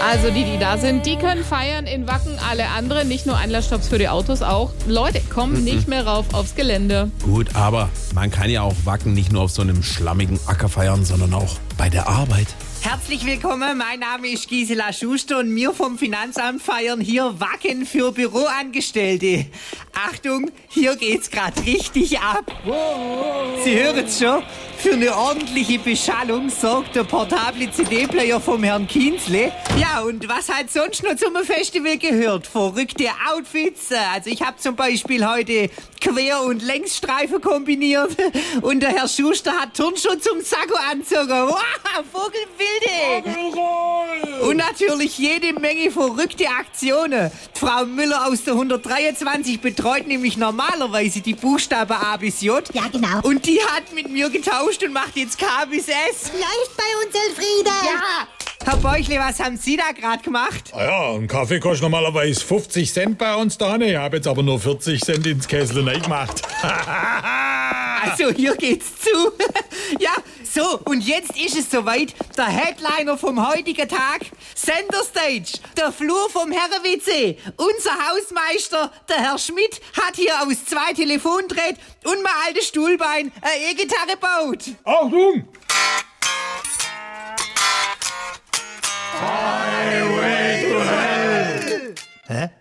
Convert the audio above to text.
Also die, die da sind, die können feiern in Wacken. Alle anderen, nicht nur Einlassstopps für die Autos, auch. Leute, kommen nicht mehr rauf aufs Gelände. Gut, aber man kann ja auch Wacken nicht nur auf so einem schlammigen Acker feiern, sondern auch bei der Arbeit. Herzlich willkommen, mein Name ist Gisela Schuster und wir vom Finanzamt feiern hier Wacken für Büroangestellte. Achtung, hier geht's gerade richtig ab. Sie hören es schon, für eine ordentliche Beschallung sorgt der portable CD-Player vom Herrn Kienzle. Ja, und was halt sonst noch zum Festival gehört? Verrückte Outfits. Also ich habe zum Beispiel heute Quer- und Längsstreifen kombiniert und der Herr Schuster hat Turnschuh zum Sakko anzogen. Wow, Vogelbilde! Und natürlich jede Menge verrückte Aktionen. Die Frau Müller aus der 123 betreut nämlich normalerweise die Buchstaben A bis J. Ja, genau. Und die hat mit mir getauscht und macht jetzt K bis S. Läuft bei uns, Elfriede. Ja! Herr Beuchle, was haben Sie da gerade gemacht? Ah ja, ein Kaffee kostet normalerweise 50 Cent bei uns da. Ich habe jetzt aber nur 40 Cent ins Kessel gemacht. Also hier geht's zu. ja, und jetzt ist es soweit, der Headliner vom heutigen Tag, Center Stage, der Flur vom Herrenwitzsee. Unser Hausmeister, der Herr Schmidt, hat hier aus zwei Telefondräht und mein altes Stuhlbein eine E-Gitarre gebaut. Achtung! Highway to Hell! Hä?